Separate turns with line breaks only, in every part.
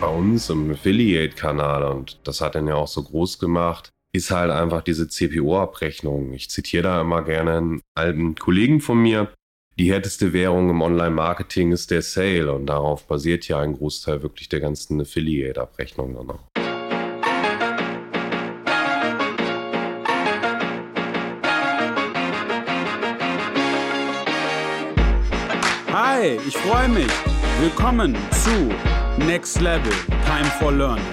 bei uns im Affiliate-Kanal, und das hat er ja auch so groß gemacht, ist halt einfach diese CPO-Abrechnung. Ich zitiere da immer gerne einen alten Kollegen von mir. Die härteste Währung im Online-Marketing ist der Sale und darauf basiert ja ein Großteil wirklich der ganzen Affiliate-Abrechnung dann auch.
Hi, ich freue mich. Willkommen zu Next Level Time for Learning.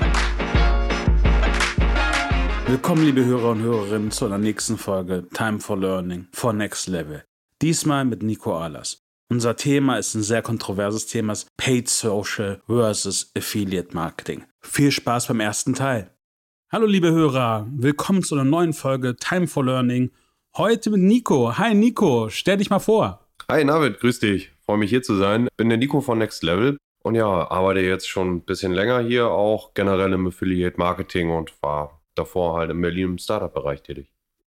Willkommen, liebe Hörer und Hörerinnen, zu einer nächsten Folge Time for Learning for Next Level. Diesmal mit Nico Alas. Unser Thema ist ein sehr kontroverses Thema, Paid Social versus Affiliate Marketing. Viel Spaß beim ersten Teil. Hallo liebe Hörer, willkommen zu einer neuen Folge Time for Learning. Heute mit Nico. Hi Nico, stell dich mal vor.
Hi Navid, grüß dich. Freue mich hier zu sein. Bin der Nico von Next Level und ja, arbeite jetzt schon ein bisschen länger hier, auch generell im Affiliate Marketing und war davor halt in Berlin im Startup-Bereich tätig.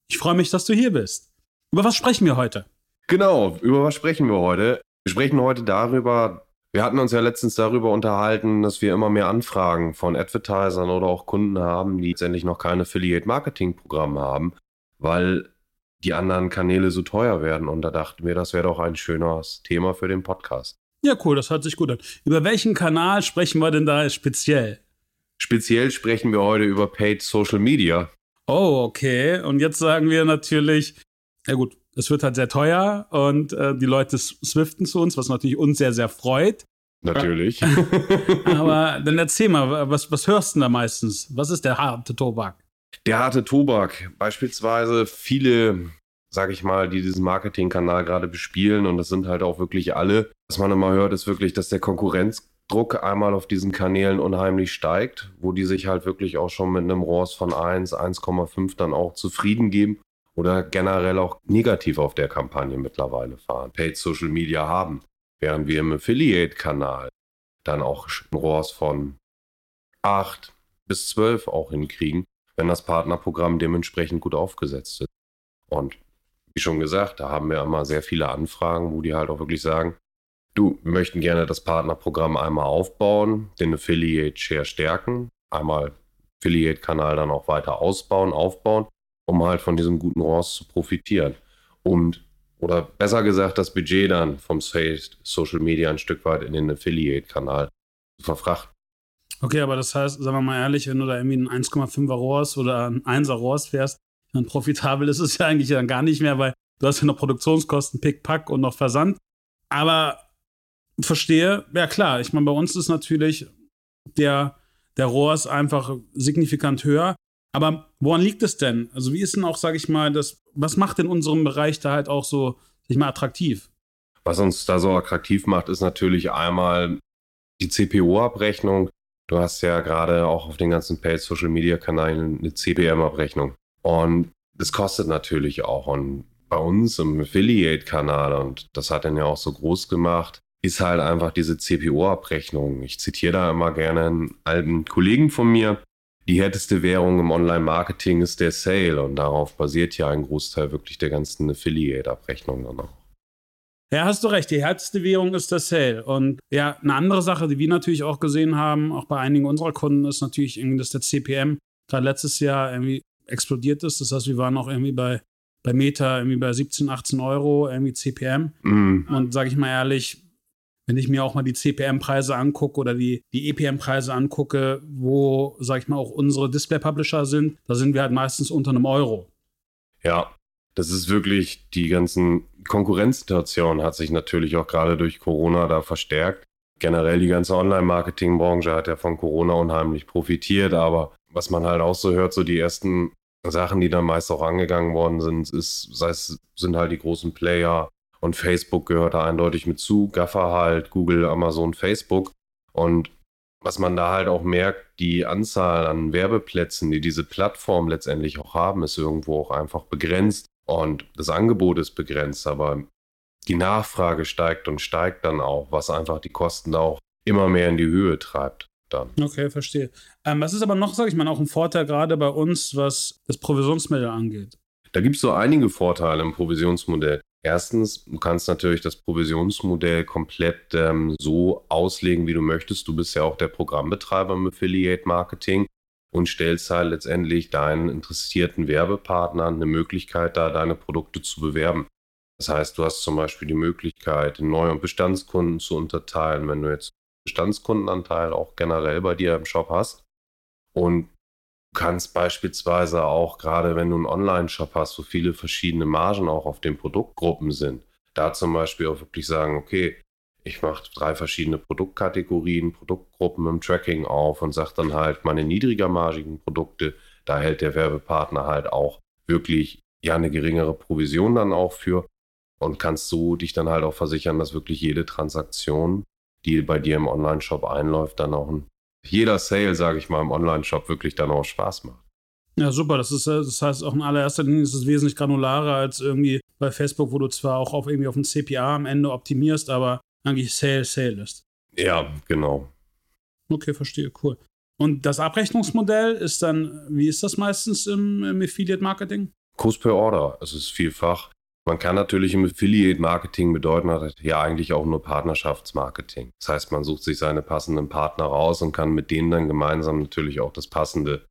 Ich freue mich, dass du hier bist. Über was sprechen wir heute?
Genau, über was sprechen wir heute? Wir sprechen heute darüber, wir hatten uns ja letztens darüber unterhalten, dass wir immer mehr Anfragen von Advertisern oder auch Kunden haben, die letztendlich noch kein Affiliate-Marketing-Programm haben, weil die anderen Kanäle so teuer werden. Und da dachten wir, das wäre doch ein schönes Thema für den Podcast.
Ja, cool, das hört sich gut an. Über welchen Kanal sprechen wir denn da speziell?
Speziell sprechen wir heute über Paid Social Media.
Oh, okay. Und jetzt sagen wir natürlich, ja gut, es wird halt sehr teuer und äh, die Leute swiften zu uns, was natürlich uns sehr, sehr freut.
Natürlich.
Aber dann erzähl mal, was, was hörst du da meistens? Was ist der harte Tobak?
Der harte Tobak. Beispielsweise viele sage ich mal, die diesen Marketingkanal gerade bespielen. Und das sind halt auch wirklich alle. Was man immer hört, ist wirklich, dass der Konkurrenzdruck einmal auf diesen Kanälen unheimlich steigt, wo die sich halt wirklich auch schon mit einem ROAS von 1, 1,5 dann auch zufrieden geben oder generell auch negativ auf der Kampagne mittlerweile fahren, Paid Social Media haben, während wir im Affiliate-Kanal dann auch ROAS von 8 bis 12 auch hinkriegen, wenn das Partnerprogramm dementsprechend gut aufgesetzt ist. Und wie schon gesagt, da haben wir immer sehr viele Anfragen, wo die halt auch wirklich sagen, du, wir möchten gerne das Partnerprogramm einmal aufbauen, den Affiliate-Share stärken, einmal Affiliate-Kanal dann auch weiter ausbauen, aufbauen, um halt von diesem guten ROAS zu profitieren. Und, oder besser gesagt, das Budget dann vom Social Media ein Stück weit in den Affiliate-Kanal zu verfrachten.
Okay, aber das heißt, sagen wir mal ehrlich, wenn du da irgendwie ein 1,5er ROAS oder ein 1er ROAS fährst, dann profitabel ist es ja eigentlich dann gar nicht mehr, weil du hast ja noch Produktionskosten, Pick, Pack und noch Versand. Aber verstehe, ja klar, ich meine, bei uns ist natürlich der, der ROAS einfach signifikant höher. Aber woran liegt es denn? Also, wie ist denn auch, sage ich mal, das, was macht in unserem Bereich da halt auch so, sag ich mal, attraktiv?
Was uns da so attraktiv macht, ist natürlich einmal die CPO-Abrechnung. Du hast ja gerade auch auf den ganzen Paid Social Media Kanälen eine CPM-Abrechnung. Und das kostet natürlich auch. Und bei uns im Affiliate-Kanal, und das hat er ja auch so groß gemacht, ist halt einfach diese CPO-Abrechnung. Ich zitiere da immer gerne einen alten Kollegen von mir. Die härteste Währung im Online-Marketing ist der Sale und darauf basiert ja ein Großteil wirklich der ganzen Affiliate-Abrechnung dann auch.
Ja, hast du recht. Die härteste Währung ist der Sale. Und ja, eine andere Sache, die wir natürlich auch gesehen haben, auch bei einigen unserer Kunden, ist natürlich irgendwie, dass der CPM gerade letztes Jahr irgendwie explodiert ist. Das heißt, wir waren auch irgendwie bei, bei Meta irgendwie bei 17, 18 Euro irgendwie CPM. Mhm. Und sage ich mal ehrlich, wenn ich mir auch mal die CPM-Preise angucke oder die, die EPM-Preise angucke, wo, sage ich mal, auch unsere Display-Publisher sind, da sind wir halt meistens unter einem Euro.
Ja, das ist wirklich, die ganzen Konkurrenzsituation hat sich natürlich auch gerade durch Corona da verstärkt. Generell die ganze Online-Marketing-Branche hat ja von Corona unheimlich profitiert, aber was man halt auch so hört, so die ersten Sachen, die dann meist auch angegangen worden sind, ist, sei es, sind halt die großen Player und Facebook gehört da eindeutig mit zu, Gaffer halt, Google, Amazon, Facebook. Und was man da halt auch merkt, die Anzahl an Werbeplätzen, die diese Plattform letztendlich auch haben, ist irgendwo auch einfach begrenzt. Und das Angebot ist begrenzt, aber die Nachfrage steigt und steigt dann auch, was einfach die Kosten auch immer mehr in die Höhe treibt dann.
Okay, verstehe. Ähm, was ist aber noch, sage ich mal, auch ein Vorteil gerade bei uns, was das Provisionsmodell angeht?
Da gibt es so einige Vorteile im Provisionsmodell. Erstens, du kannst natürlich das Provisionsmodell komplett ähm, so auslegen, wie du möchtest. Du bist ja auch der Programmbetreiber im Affiliate Marketing und stellst halt letztendlich deinen interessierten Werbepartnern eine Möglichkeit, da deine Produkte zu bewerben. Das heißt, du hast zum Beispiel die Möglichkeit, Neu- und Bestandskunden zu unterteilen, wenn du jetzt Bestandskundenanteil auch generell bei dir im Shop hast. Und kannst beispielsweise auch, gerade wenn du einen Online-Shop hast, wo viele verschiedene Margen auch auf den Produktgruppen sind, da zum Beispiel auch wirklich sagen, okay, ich mache drei verschiedene Produktkategorien, Produktgruppen im Tracking auf und sage dann halt meine niedrigermargigen Produkte, da hält der Werbepartner halt auch wirklich ja eine geringere Provision dann auch für und kannst so dich dann halt auch versichern, dass wirklich jede Transaktion, die bei dir im Online-Shop einläuft, dann auch ein, jeder Sale, sage ich mal, im Online-Shop wirklich dann auch Spaß macht.
Ja, super. Das, ist, das heißt, auch in allererster Linie ist es wesentlich granularer als irgendwie bei Facebook, wo du zwar auch auf irgendwie auf ein CPA am Ende optimierst, aber eigentlich Sale, Sale ist.
Ja, genau.
Okay, verstehe, cool. Und das Abrechnungsmodell ist dann, wie ist das meistens im, im Affiliate-Marketing?
Kurs per Order. Es ist vielfach. Man kann natürlich im Affiliate-Marketing bedeuten, ja eigentlich auch nur Partnerschaftsmarketing. Das heißt, man sucht sich seine passenden Partner raus und kann mit denen dann gemeinsam natürlich auch das passende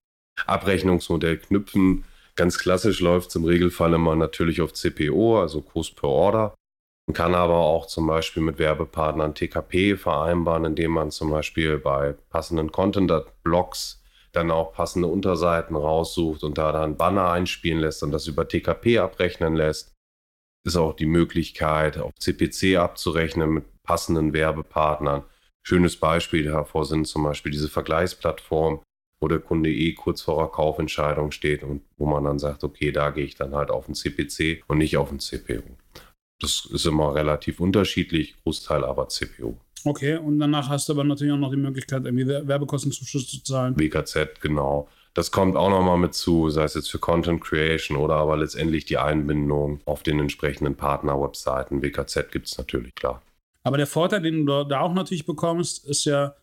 Abrechnungsmodell knüpfen. Ganz klassisch läuft es im Regelfall immer natürlich auf CPO, also Kurs per Order. Man kann aber auch zum Beispiel mit Werbepartnern TKP vereinbaren, indem man zum Beispiel bei passenden Content-Blocks dann auch passende Unterseiten raussucht und da dann Banner einspielen lässt und das über TKP abrechnen lässt. Ist auch die Möglichkeit, auf CPC abzurechnen mit passenden Werbepartnern. Schönes Beispiel davor sind zum Beispiel diese Vergleichsplattformen, wo der Kunde eh kurz vor der Kaufentscheidung steht und wo man dann sagt, okay, da gehe ich dann halt auf den CPC und nicht auf den CPO. Das ist immer relativ unterschiedlich, Großteil aber CPU.
Okay, und danach hast du aber natürlich auch noch die Möglichkeit, irgendwie Werbekostenzuschuss zu zahlen.
WKZ, genau. Das kommt auch nochmal mit zu, sei es jetzt für Content Creation oder aber letztendlich die Einbindung auf den entsprechenden Partner-Webseiten. WKZ gibt es natürlich, klar.
Aber der Vorteil, den du da auch natürlich bekommst, ist ja,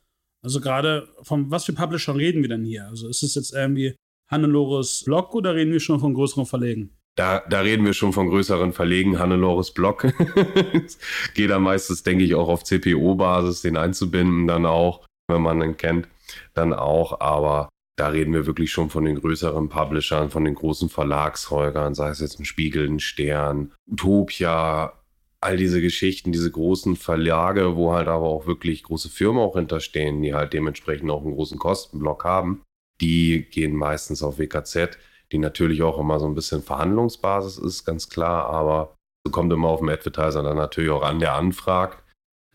also gerade von was für Publisher reden wir denn hier? Also ist es jetzt irgendwie Hannelores Blog oder reden wir schon von größeren Verlegen?
Da, da reden wir schon von größeren Verlegen, Hannelores Block. Geht da meistens, denke ich, auch auf CPO-Basis, den einzubinden, dann auch, wenn man den kennt, dann auch. Aber da reden wir wirklich schon von den größeren Publishern, von den großen Verlagshäusern, sei es jetzt ein Spiegel, ein Stern, Utopia, all diese Geschichten, diese großen Verlage, wo halt aber auch wirklich große Firmen auch hinterstehen, die halt dementsprechend auch einen großen Kostenblock haben, die gehen meistens auf WKZ die natürlich auch immer so ein bisschen Verhandlungsbasis ist, ganz klar, aber so kommt immer auf den Advertiser dann natürlich auch an, der anfragt.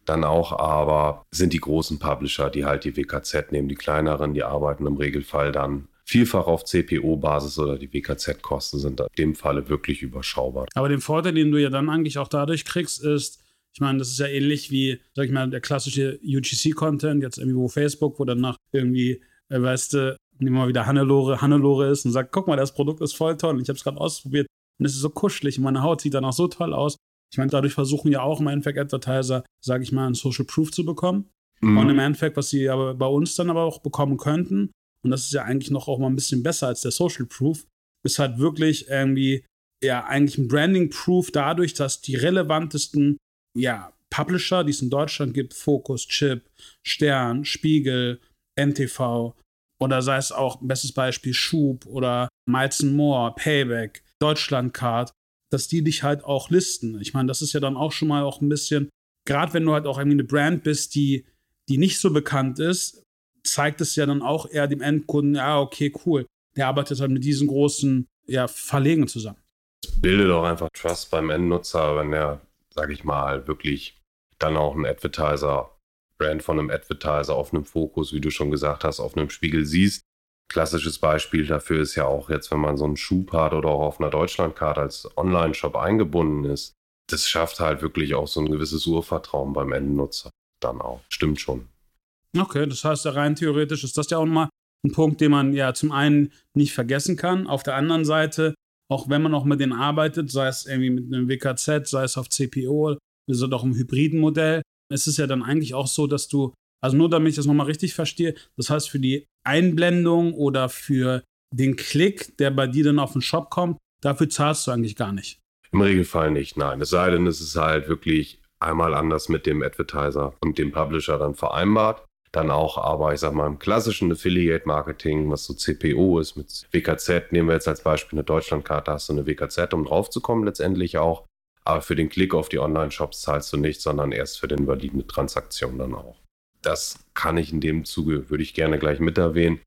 Dann auch aber sind die großen Publisher, die halt die WKZ nehmen, die kleineren, die arbeiten im Regelfall dann vielfach auf CPO-Basis oder die WKZ-Kosten sind in dem Falle wirklich überschaubar.
Aber den Vorteil, den du ja dann eigentlich auch dadurch kriegst, ist, ich meine, das ist ja ähnlich wie, sag ich mal, der klassische UGC-Content, jetzt irgendwie wo Facebook, wo dann nach irgendwie, äh, weißt du, nehmen mal wieder Hannelore, Hannelore ist und sagt, guck mal, das Produkt ist voll toll. Und ich habe es gerade ausprobiert und es ist so kuschelig und meine Haut sieht dann auch so toll aus. Ich meine, dadurch versuchen ja auch im Endeffekt Advertiser, sage ich mal, ein Social Proof zu bekommen. Mhm. Und im Endeffekt, was sie aber bei uns dann aber auch bekommen könnten, und das ist ja eigentlich noch auch mal ein bisschen besser als der Social Proof, ist halt wirklich irgendwie, ja, eigentlich ein Branding Proof dadurch, dass die relevantesten, ja, Publisher, die es in Deutschland gibt, Focus, Chip, Stern, Spiegel, NTV, oder sei es auch, bestes Beispiel, Schub oder Miles More, Payback, Deutschlandcard, dass die dich halt auch listen. Ich meine, das ist ja dann auch schon mal auch ein bisschen, gerade wenn du halt auch irgendwie eine Brand bist, die, die nicht so bekannt ist, zeigt es ja dann auch eher dem Endkunden, ja, okay, cool. Der arbeitet halt mit diesen großen ja, Verlegen zusammen.
Es bildet auch einfach Trust beim Endnutzer, wenn der, sag ich mal, wirklich dann auch einen Advertiser Brand von einem Advertiser auf einem Fokus, wie du schon gesagt hast, auf einem Spiegel siehst. Klassisches Beispiel dafür ist ja auch jetzt, wenn man so einen Schub hat oder auch auf einer Deutschlandkarte als Online-Shop eingebunden ist. Das schafft halt wirklich auch so ein gewisses Urvertrauen beim Endnutzer dann auch. Stimmt schon.
Okay, das heißt, rein theoretisch ist das ja auch mal ein Punkt, den man ja zum einen nicht vergessen kann. Auf der anderen Seite, auch wenn man auch mit denen arbeitet, sei es irgendwie mit einem WKZ, sei es auf CPO, es doch im hybriden Modell, es ist ja dann eigentlich auch so, dass du, also nur damit ich das nochmal richtig verstehe, das heißt für die Einblendung oder für den Klick, der bei dir dann auf den Shop kommt, dafür zahlst du eigentlich gar nicht.
Im Regelfall nicht, nein. Es sei denn, es ist halt wirklich einmal anders mit dem Advertiser und dem Publisher dann vereinbart. Dann auch aber, ich sag mal, im klassischen Affiliate-Marketing, was so CPO ist, mit WKZ, nehmen wir jetzt als Beispiel eine Deutschlandkarte, hast du eine WKZ, um draufzukommen letztendlich auch. Aber für den Klick auf die Online-Shops zahlst du nicht, sondern erst für den valide Transaktion dann auch. Das kann ich in dem Zuge, würde ich gerne gleich mit erwähnen.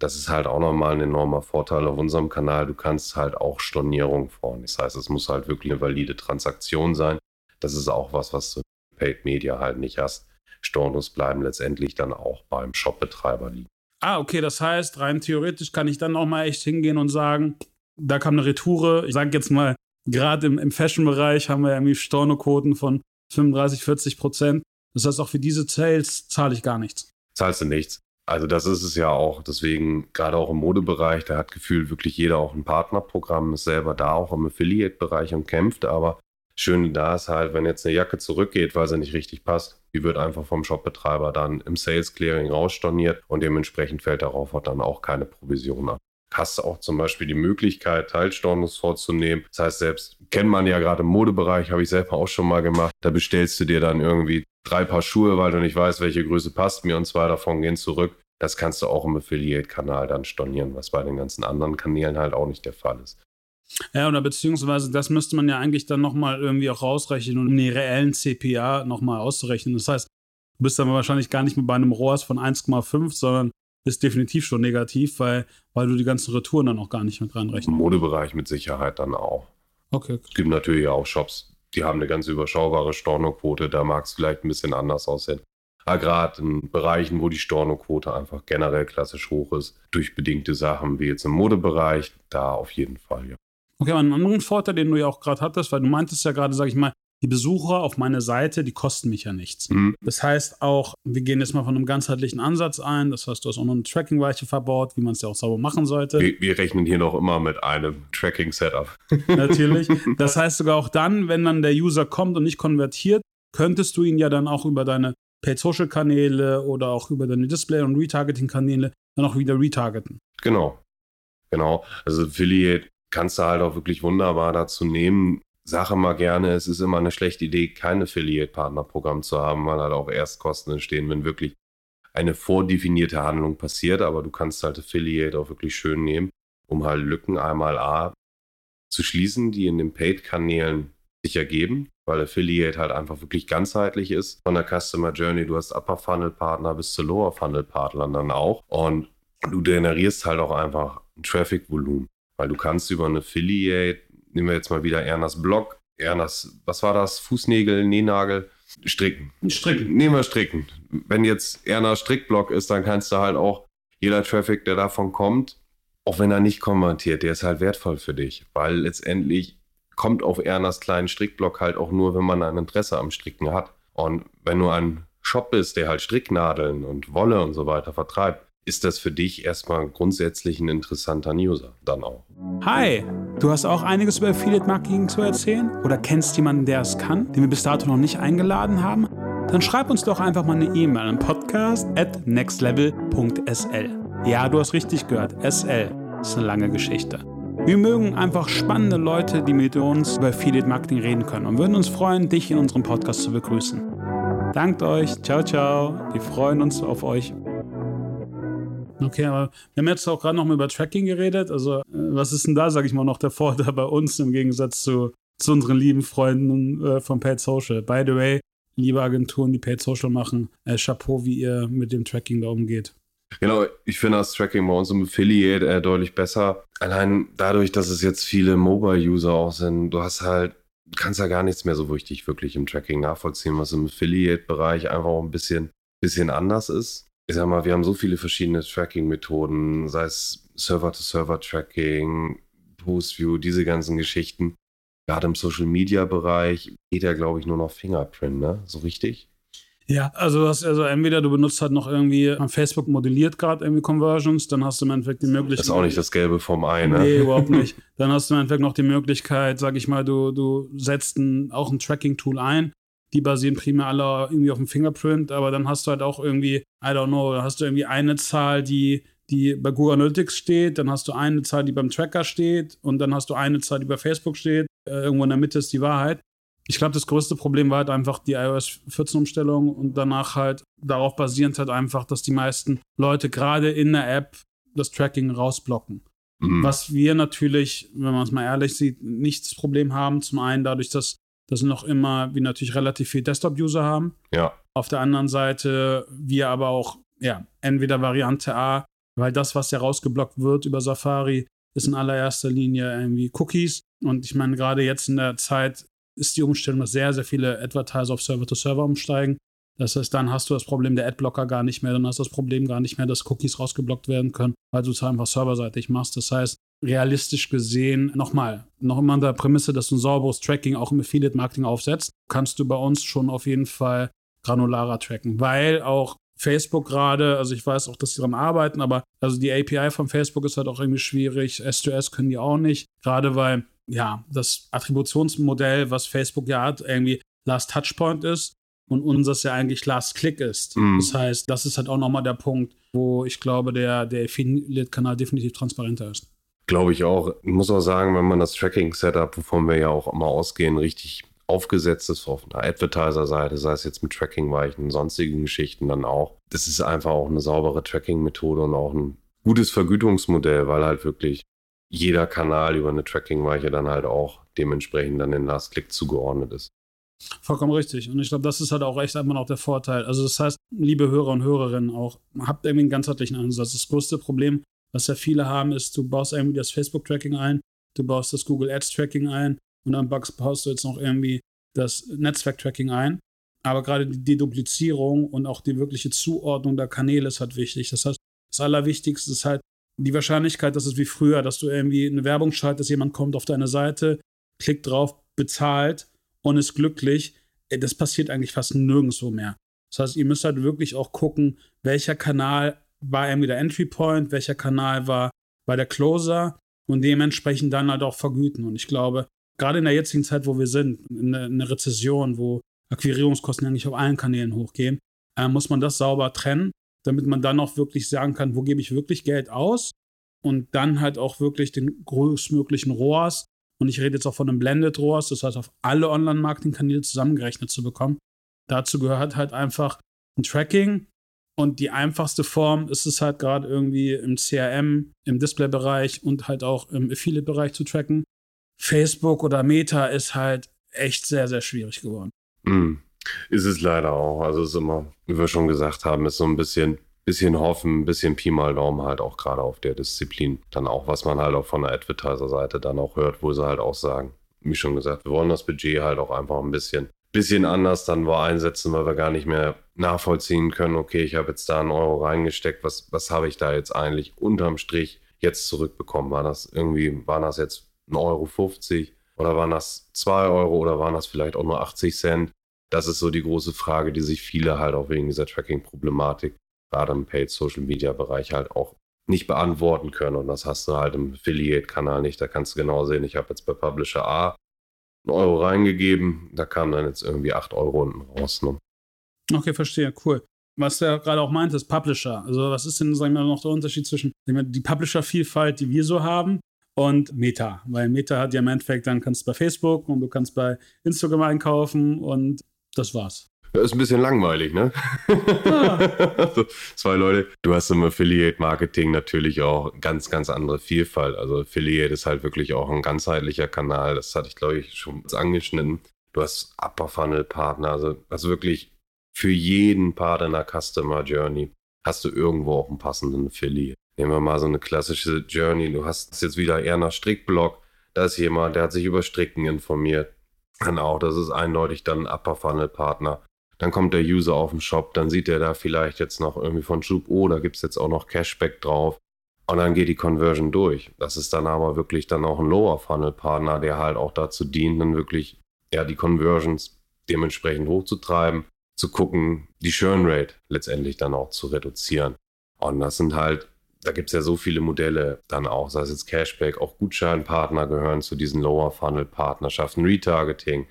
Das ist halt auch nochmal ein enormer Vorteil auf unserem Kanal. Du kannst halt auch Stornierung vornehmen. Das heißt, es muss halt wirklich eine valide Transaktion sein. Das ist auch was, was du in Paid Media halt nicht hast. Stornos bleiben letztendlich dann auch beim Shopbetreiber liegen.
Ah, okay, das heißt, rein theoretisch kann ich dann auch mal echt hingehen und sagen, da kam eine Retoure. Ich sage jetzt mal, gerade im, im Fashion-Bereich haben wir irgendwie Stornoquoten von 35, 40 Prozent. Das heißt, auch für diese Sales zahle ich gar nichts.
Zahlst du nichts. Also das ist es ja auch. Deswegen, gerade auch im Modebereich, da hat gefühlt wirklich jeder auch ein Partnerprogramm, ist selber da auch im Affiliate-Bereich und kämpft. Aber schön da ist halt, wenn jetzt eine Jacke zurückgeht, weil sie nicht richtig passt, die wird einfach vom Shopbetreiber dann im Sales Clearing rausstorniert und dementsprechend fällt darauf dann auch keine Provision an. Hast du auch zum Beispiel die Möglichkeit, Teilstornos vorzunehmen. Das heißt, selbst kennt man ja gerade im Modebereich, habe ich selber auch schon mal gemacht. Da bestellst du dir dann irgendwie drei Paar Schuhe, weil du nicht weißt, welche Größe passt mir und zwei davon gehen zurück. Das kannst du auch im Affiliate-Kanal dann stornieren, was bei den ganzen anderen Kanälen halt auch nicht der Fall ist.
Ja, oder beziehungsweise das müsste man ja eigentlich dann nochmal irgendwie auch rausrechnen, um den reellen CPA nochmal auszurechnen. Das heißt, du bist dann wahrscheinlich gar nicht mehr bei einem ROAS von 1,5, sondern bist definitiv schon negativ, weil, weil du die ganzen Retouren dann auch gar nicht mit reinrechnest.
Im Modebereich mit Sicherheit dann auch.
Okay.
Es gibt natürlich auch Shops, die haben eine ganz überschaubare Stornoquote, da mag es vielleicht ein bisschen anders aussehen. Aber gerade in Bereichen, wo die Stornoquote einfach generell klassisch hoch ist, durch bedingte Sachen wie jetzt im Modebereich, da auf jeden Fall, ja.
Okay, aber einen anderen Vorteil, den du ja auch gerade hattest, weil du meintest ja gerade, sag ich mal, die Besucher auf meine Seite, die kosten mich ja nichts. Mhm. Das heißt auch, wir gehen jetzt mal von einem ganzheitlichen Ansatz ein. Das heißt, du hast auch noch eine Tracking-Weiche verbaut, wie man es ja auch sauber machen sollte.
Wir, wir, rechnen hier noch immer mit einem Tracking-Setup.
Natürlich. Das heißt sogar auch dann, wenn dann der User kommt und nicht konvertiert, könntest du ihn ja dann auch über deine Paid-Social-Kanäle oder auch über deine Display- und Retargeting-Kanäle dann auch wieder retargeten.
Genau. Genau. Also Affiliate kannst du halt auch wirklich wunderbar dazu nehmen. Sache mal gerne, es ist immer eine schlechte Idee, kein Affiliate-Partner-Programm zu haben, weil halt auch Erstkosten entstehen, wenn wirklich eine vordefinierte Handlung passiert. Aber du kannst halt Affiliate auch wirklich schön nehmen, um halt Lücken einmal A zu schließen, die in den Paid-Kanälen sich ergeben, weil Affiliate halt einfach wirklich ganzheitlich ist von der Customer Journey. Du hast Upper Funnel Partner bis zu Lower Funnel Partnern dann auch und du generierst halt auch einfach ein Traffic-Volumen. Weil du kannst über ein Affiliate, nehmen wir jetzt mal wieder Ernas Blog, Ernas, was war das? Fußnägel, Nähnagel, stricken.
Stricken.
Nehmen wir stricken. Wenn jetzt Ernas Strickblog ist, dann kannst du halt auch jeder Traffic, der davon kommt, auch wenn er nicht konvertiert, der ist halt wertvoll für dich, weil letztendlich kommt auf Ernas kleinen Strickblock halt auch nur, wenn man ein Interesse am Stricken hat. Und wenn du ein Shop bist, der halt Stricknadeln und Wolle und so weiter vertreibt, ist das für dich erstmal grundsätzlich ein interessanter User dann auch.
Hi, du hast auch einiges über Affiliate Marketing zu erzählen oder kennst jemanden, der es kann, den wir bis dato noch nicht eingeladen haben? Dann schreib uns doch einfach mal eine E-Mail an podcast at nextlevel.sl. Ja, du hast richtig gehört, SL. Ist eine lange Geschichte. Wir mögen einfach spannende Leute, die mit uns über Affiliate Marketing reden können und würden uns freuen, dich in unserem Podcast zu begrüßen. Dankt euch, ciao, ciao. Wir freuen uns auf euch. Okay, aber wir haben jetzt auch gerade noch mal über Tracking geredet. Also, äh, was ist denn da, sage ich mal, noch der Vorteil bei uns im Gegensatz zu, zu unseren lieben Freunden äh, von Paid Social? By the way, liebe Agenturen, die Paid Social machen, äh, Chapeau, wie ihr mit dem Tracking da umgeht.
Genau, ich finde das Tracking bei uns im Affiliate äh, deutlich besser. Allein dadurch, dass es jetzt viele Mobile-User auch sind, du hast halt, kannst ja gar nichts mehr so richtig wirklich im Tracking nachvollziehen, was im Affiliate-Bereich einfach auch ein bisschen, bisschen anders ist ich sag mal, wir haben so viele verschiedene Tracking-Methoden, sei es Server-to-Server-Tracking, Postview, diese ganzen Geschichten. Gerade im Social-Media-Bereich geht ja, glaube ich, nur noch Fingerprint, ne? So richtig?
Ja, also, hast, also entweder du benutzt halt noch irgendwie, Facebook modelliert gerade irgendwie Conversions, dann hast du im Endeffekt die Möglichkeit.
Das ist auch nicht das Gelbe vom Ei, ne?
Nee, überhaupt nicht. Dann hast du im Endeffekt noch die Möglichkeit, sag ich mal, du, du setzt ein, auch ein Tracking-Tool ein die basieren primär alle irgendwie auf dem Fingerprint, aber dann hast du halt auch irgendwie, I don't know, hast du irgendwie eine Zahl, die, die bei Google Analytics steht, dann hast du eine Zahl, die beim Tracker steht und dann hast du eine Zahl, die bei Facebook steht. Äh, irgendwo in der Mitte ist die Wahrheit. Ich glaube, das größte Problem war halt einfach die iOS 14 Umstellung und danach halt darauf basierend halt einfach, dass die meisten Leute gerade in der App das Tracking rausblocken. Mhm. Was wir natürlich, wenn man es mal ehrlich sieht, nicht das Problem haben. Zum einen dadurch, dass das noch immer wir natürlich relativ viel Desktop-User haben.
Ja.
Auf der anderen Seite wir aber auch, ja, entweder Variante A, weil das, was ja rausgeblockt wird über Safari, ist in allererster Linie irgendwie Cookies. Und ich meine, gerade jetzt in der Zeit ist die Umstellung, dass sehr, sehr viele Advertiser auf Server-to-Server -Server umsteigen. Das heißt, dann hast du das Problem der Adblocker gar nicht mehr, dann hast du das Problem gar nicht mehr, dass Cookies rausgeblockt werden können, weil du es einfach serverseitig machst. Das heißt, realistisch gesehen, nochmal, noch immer an der Prämisse, dass du ein sauberes Tracking auch im Affiliate-Marketing aufsetzt, kannst du bei uns schon auf jeden Fall granularer tracken, weil auch Facebook gerade, also ich weiß auch, dass sie daran arbeiten, aber also die API von Facebook ist halt auch irgendwie schwierig. S2S können die auch nicht, gerade weil ja das Attributionsmodell, was Facebook ja hat, irgendwie Last Touchpoint ist und unseres ja eigentlich Last Click ist. Mhm. Das heißt, das ist halt auch nochmal der Punkt, wo ich glaube, der, der Affiliate-Kanal definitiv transparenter ist.
Glaube ich auch. Ich muss auch sagen, wenn man das Tracking-Setup, wovon wir ja auch immer ausgehen, richtig aufgesetzt ist auf einer Advertiser-Seite, sei es jetzt mit Tracking-Weichen, sonstigen Geschichten dann auch. Das ist einfach auch eine saubere Tracking-Methode und auch ein gutes Vergütungsmodell, weil halt wirklich jeder Kanal über eine Tracking-Weiche dann halt auch dementsprechend dann den Last-Click zugeordnet ist.
Vollkommen richtig. Und ich glaube, das ist halt auch echt einfach noch der Vorteil. Also das heißt, liebe Hörer und Hörerinnen auch, habt irgendwie einen ganzheitlichen Ansatz. Das größte Problem, was ja viele haben, ist, du baust irgendwie das Facebook-Tracking ein, du baust das Google Ads-Tracking ein und dann baust du jetzt noch irgendwie das Netzwerk-Tracking ein. Aber gerade die Deduplizierung und auch die wirkliche Zuordnung der Kanäle ist halt wichtig. Das heißt, das Allerwichtigste ist halt die Wahrscheinlichkeit, dass es wie früher, dass du irgendwie eine Werbung schaltest, jemand kommt auf deine Seite, klickt drauf, bezahlt und ist glücklich. Äh, das passiert eigentlich fast nirgendwo mehr. Das heißt, ihr müsst halt wirklich auch gucken, welcher Kanal war irgendwie der Entry Point, welcher Kanal war, war der Closer und dementsprechend dann halt auch vergüten. Und ich glaube, gerade in der jetzigen Zeit, wo wir sind, in einer Rezession, wo Akquirierungskosten eigentlich auf allen Kanälen hochgehen, äh, muss man das sauber trennen, damit man dann auch wirklich sagen kann, wo gebe ich wirklich Geld aus und dann halt auch wirklich den größtmöglichen ROAS und ich rede jetzt auch von einem Blended ROAS, das heißt auf alle Online-Marketing-Kanäle zusammengerechnet zu bekommen. Dazu gehört halt einfach ein Tracking und die einfachste Form ist es halt gerade irgendwie im CRM, im Display-Bereich und halt auch im Affiliate-Bereich zu tracken. Facebook oder Meta ist halt echt sehr, sehr schwierig geworden.
Mm, ist es leider auch. Also es ist immer, wie wir schon gesagt haben, ist so ein bisschen, bisschen hoffen, bisschen Pi mal Daumen halt auch gerade auf der Disziplin. Dann auch, was man halt auch von der Advertiser-Seite dann auch hört, wo sie halt auch sagen, wie schon gesagt, wir wollen das Budget halt auch einfach ein bisschen, bisschen anders dann wo einsetzen, weil wir gar nicht mehr nachvollziehen können, okay, ich habe jetzt da einen Euro reingesteckt, was, was habe ich da jetzt eigentlich unterm Strich jetzt zurückbekommen? War das irgendwie, waren das jetzt 1,50 Euro oder waren das 2 Euro oder waren das vielleicht auch nur 80 Cent? Das ist so die große Frage, die sich viele halt auch wegen dieser Tracking-Problematik, gerade im Paid-Social-Media-Bereich halt auch nicht beantworten können. Und das hast du halt im Affiliate-Kanal nicht. Da kannst du genau sehen, ich habe jetzt bei Publisher A einen Euro reingegeben, da kamen dann jetzt irgendwie 8 Euro unten raus. Ne?
Okay, verstehe, cool. Was du gerade auch meintest, Publisher. Also was ist denn, sagen wir, noch der Unterschied zwischen die Publisher-Vielfalt, die wir so haben, und Meta. Weil Meta hat ja im Endeffekt, dann kannst du bei Facebook und du kannst bei Instagram einkaufen und das war's.
Das ist ein bisschen langweilig, ne? Ja. also, zwei Leute. Du hast im Affiliate-Marketing natürlich auch ganz, ganz andere Vielfalt. Also Affiliate ist halt wirklich auch ein ganzheitlicher Kanal. Das hatte ich, glaube ich, schon angeschnitten. Du hast Upper Funnel Partner, also, also wirklich für jeden Part in der Customer Journey hast du irgendwo auch einen passenden Affiliate. Nehmen wir mal so eine klassische Journey. Du hast jetzt wieder eher nach Strickblock. Da ist jemand, der hat sich über Stricken informiert. Dann auch, das ist eindeutig dann ein Upper Funnel Partner. Dann kommt der User auf den Shop, dann sieht er da vielleicht jetzt noch irgendwie von Schub, oh, da gibt es jetzt auch noch Cashback drauf. Und dann geht die Conversion durch. Das ist dann aber wirklich dann auch ein Lower Funnel Partner, der halt auch dazu dient, dann wirklich ja die Conversions dementsprechend hochzutreiben, zu gucken, die Churn Rate letztendlich dann auch zu reduzieren. Und das sind halt da gibt es ja so viele Modelle dann auch, sei es jetzt Cashback, auch Gutscheinpartner gehören zu diesen Lower Funnel Partnerschaften, Retargeting,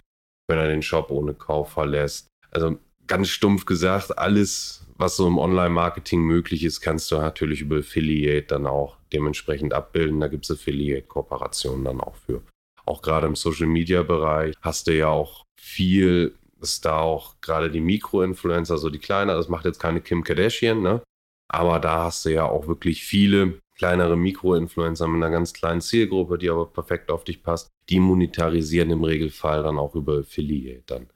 wenn er den Shop ohne Kauf verlässt. Also ganz stumpf gesagt, alles, was so im Online-Marketing möglich ist, kannst du natürlich über Affiliate dann auch dementsprechend abbilden. Da gibt es Affiliate-Kooperationen dann auch für. Auch gerade im Social-Media-Bereich hast du ja auch viel, dass da auch gerade die Mikro-Influencer, so die kleiner, das macht jetzt keine Kim Kardashian, ne? Aber da hast du ja auch wirklich viele kleinere Mikro-Influencer mit einer ganz kleinen Zielgruppe, die aber perfekt auf dich passt. Die monetarisieren im Regelfall dann auch über Affiliate dann.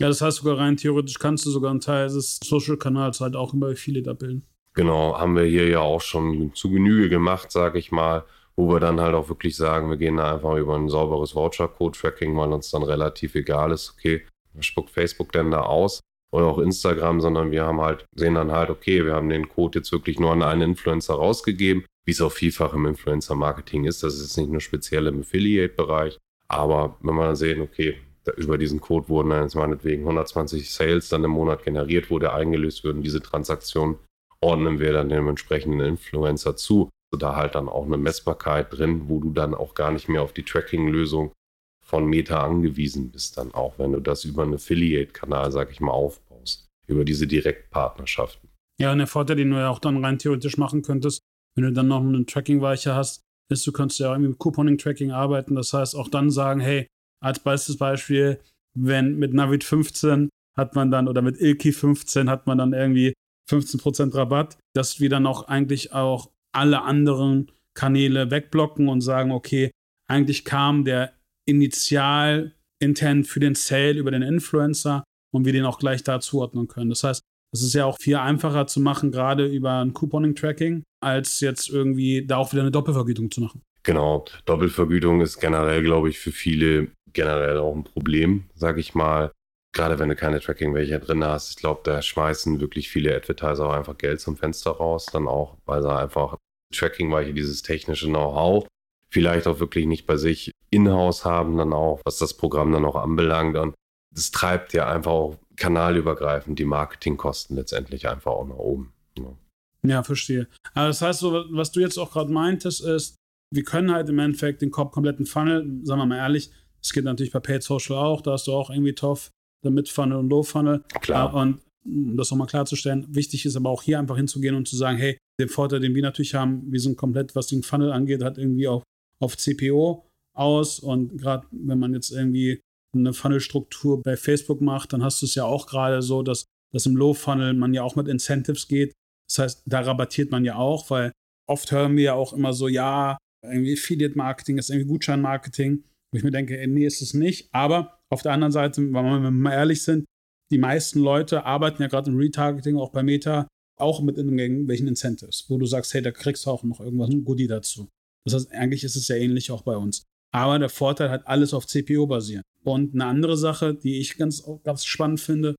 Ja, das heißt sogar rein theoretisch kannst du sogar einen Teil des Social-Kanals halt auch über Affiliate abbilden.
Genau, haben wir hier ja auch schon zu Genüge gemacht, sage ich mal, wo wir dann halt auch wirklich sagen, wir gehen da einfach über ein sauberes Voucher-Code-Tracking, weil uns dann relativ egal ist, okay, was spuckt Facebook denn da aus? Oder auch Instagram, sondern wir haben halt, sehen dann halt, okay, wir haben den Code jetzt wirklich nur an einen Influencer rausgegeben, wie es auch vielfach im Influencer-Marketing ist. Das ist jetzt nicht nur speziell im Affiliate-Bereich, aber wenn wir dann sehen, okay, über diesen Code wurden dann jetzt meinetwegen 120 Sales dann im Monat generiert, wo der eingelöst wird und diese Transaktion ordnen wir dann dem entsprechenden Influencer zu. Also da halt dann auch eine Messbarkeit drin, wo du dann auch gar nicht mehr auf die Tracking-Lösung von Meta angewiesen bist, dann auch, wenn du das über einen Affiliate-Kanal, sag ich mal, aufbaust, über diese Direktpartnerschaften.
Ja, und der Vorteil, den du ja auch dann rein theoretisch machen könntest, wenn du dann noch eine Tracking-Weiche hast, ist, du kannst ja irgendwie mit Couponing-Tracking arbeiten. Das heißt, auch dann sagen, hey, als Beispiel, wenn mit Navid 15 hat man dann oder mit Ilki 15 hat man dann irgendwie 15% Rabatt, dass wir dann auch eigentlich auch alle anderen Kanäle wegblocken und sagen, okay, eigentlich kam der Initial-Intent für den Sale über den Influencer und wir den auch gleich da zuordnen können. Das heißt, es ist ja auch viel einfacher zu machen, gerade über ein Couponing-Tracking, als jetzt irgendwie da auch wieder eine Doppelvergütung zu machen.
Genau, Doppelvergütung ist generell, glaube ich, für viele generell auch ein Problem, sage ich mal. Gerade wenn du keine Tracking welche drin hast. Ich glaube, da schmeißen wirklich viele Advertiser auch einfach Geld zum Fenster raus, dann auch, weil sie einfach Tracking, weil hier dieses technische Know-how vielleicht auch wirklich nicht bei sich in-house haben, dann auch, was das Programm dann auch anbelangt. Und das treibt ja einfach auch kanalübergreifend die Marketingkosten letztendlich einfach auch nach oben.
Ja, ja verstehe. Aber das heißt, so, was du jetzt auch gerade meintest, ist, wir können halt im Endeffekt den kompletten Funnel, sagen wir mal ehrlich, es geht natürlich bei Paid Social auch, da hast du auch irgendwie Top, Mid Funnel und Low Funnel.
Klar.
Und um das nochmal klarzustellen, wichtig ist aber auch hier einfach hinzugehen und zu sagen, hey, den Vorteil, den wir natürlich haben, wir sind komplett, was den Funnel angeht, hat irgendwie auch auf CPO aus. Und gerade wenn man jetzt irgendwie eine Funnelstruktur bei Facebook macht, dann hast du es ja auch gerade so, dass, dass im Low-Funnel man ja auch mit Incentives geht. Das heißt, da rabattiert man ja auch, weil oft hören wir ja auch immer so, ja, irgendwie Affiliate-Marketing ist irgendwie Gutschein-Marketing. Wo ich mir denke, nee, ist es nicht. Aber auf der anderen Seite, wenn wir mal ehrlich sind, die meisten Leute arbeiten ja gerade im Retargeting, auch bei Meta, auch mit irgendwelchen Incentives, wo du sagst, hey, da kriegst du auch noch irgendwas, ein Goodie dazu. Das heißt, eigentlich ist es ja ähnlich auch bei uns. Aber der Vorteil hat alles auf CPO basieren. Und eine andere Sache, die ich ganz, ganz spannend finde,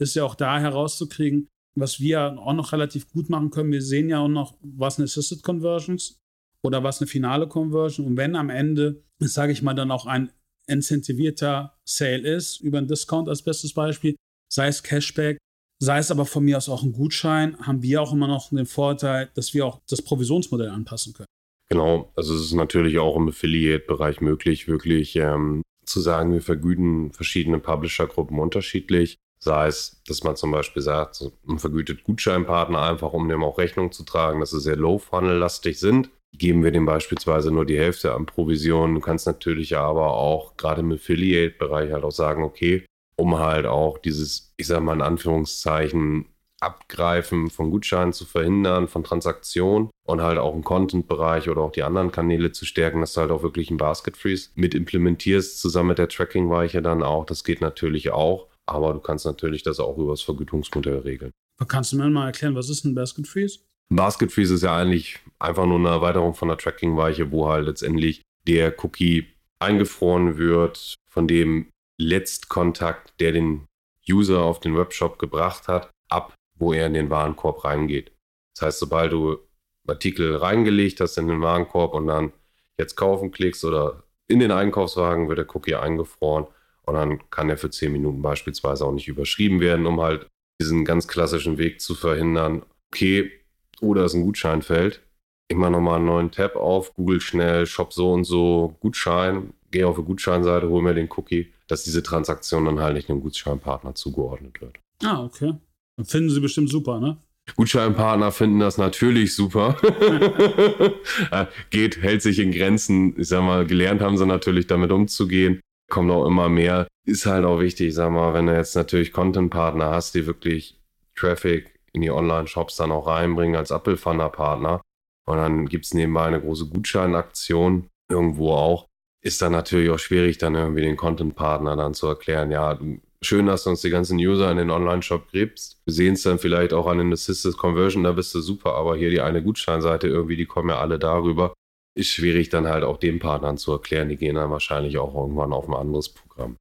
ist ja auch da herauszukriegen, was wir auch noch relativ gut machen können. Wir sehen ja auch noch, was eine Assisted Conversions oder was eine finale Conversion. Und wenn am Ende, sage ich mal, dann auch ein incentivierter Sale ist, über einen Discount als bestes Beispiel, sei es Cashback, sei es aber von mir aus auch ein Gutschein, haben wir auch immer noch den Vorteil, dass wir auch das Provisionsmodell anpassen können.
Genau, also es ist natürlich auch im Affiliate-Bereich möglich, wirklich ähm, zu sagen, wir vergüten verschiedene Publisher-Gruppen unterschiedlich. Sei es, dass man zum Beispiel sagt, man vergütet Gutscheinpartner einfach, um dem auch Rechnung zu tragen, dass sie sehr low-funnel-lastig sind. Geben wir dem beispielsweise nur die Hälfte an Provisionen. Du kannst natürlich aber auch gerade im Affiliate-Bereich halt auch sagen, okay, um halt auch dieses, ich sag mal in Anführungszeichen, Abgreifen von Gutscheinen zu verhindern, von Transaktionen und halt auch im Content-Bereich oder auch die anderen Kanäle zu stärken, dass du halt auch wirklich ein Basket Freeze mit implementierst, zusammen mit der Tracking-Weiche dann auch. Das geht natürlich auch, aber du kannst natürlich das auch über das Vergütungsmodell regeln.
Kannst du mir mal erklären, was ist ein Basket Freeze?
Ein Basket Freeze ist ja eigentlich einfach nur eine Erweiterung von der Tracking-Weiche, wo halt letztendlich der Cookie eingefroren wird, von dem Letztkontakt, der den User auf den Webshop gebracht hat, ab wo er in den Warenkorb reingeht. Das heißt, sobald du Artikel reingelegt hast in den Warenkorb und dann jetzt kaufen klickst oder in den Einkaufswagen, wird der Cookie eingefroren und dann kann er für 10 Minuten beispielsweise auch nicht überschrieben werden, um halt diesen ganz klassischen Weg zu verhindern. Okay, oder ist ein Gutscheinfeld. Ich mache nochmal einen neuen Tab auf, Google schnell, Shop so und so, Gutschein, gehe auf die Gutscheinseite, hole mir den Cookie, dass diese Transaktion dann halt nicht einem Gutscheinpartner zugeordnet wird.
Ah, okay. Finden sie bestimmt super, ne?
Gutscheinpartner finden das natürlich super. Äh, geht, hält sich in Grenzen. Ich sag mal, gelernt haben sie natürlich damit umzugehen. Kommt auch immer mehr. Ist halt auch wichtig, ich sag mal, wenn du jetzt natürlich Content-Partner hast, die wirklich Traffic in die Online-Shops dann auch reinbringen als Apple-Partner. Und dann gibt es nebenbei eine große Gutscheinaktion irgendwo auch. Ist dann natürlich auch schwierig, dann irgendwie den Content-Partner dann zu erklären, ja, schön, dass du uns die ganzen User in den Online-Shop gibst. Wir sehen es dann vielleicht auch an den Assisted Conversion, da bist du super, aber hier die eine Gutscheinseite irgendwie, die kommen ja alle darüber. Ist schwierig dann halt auch den Partnern zu erklären, die gehen dann wahrscheinlich auch irgendwann auf ein anderes Programm.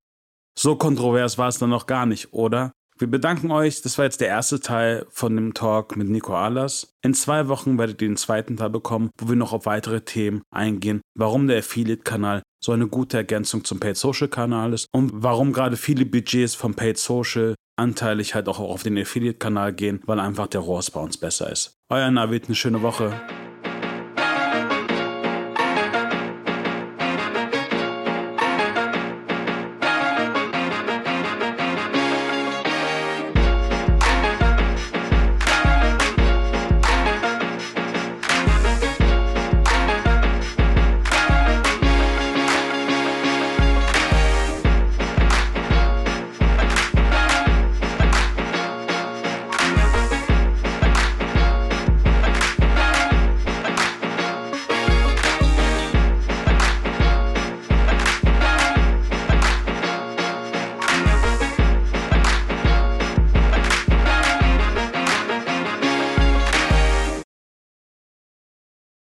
So kontrovers war es dann noch gar nicht, oder? Wir bedanken euch. Das war jetzt der erste Teil von dem Talk mit Nico Alas. In zwei Wochen werdet ihr den zweiten Teil bekommen, wo wir noch auf weitere Themen eingehen, warum der Affiliate-Kanal so eine gute Ergänzung zum Paid Social Kanal ist und warum gerade viele Budgets vom Paid Social anteilig halt auch auf den Affiliate Kanal gehen, weil einfach der ROAS bei uns besser ist. Euer Navid, eine schöne Woche.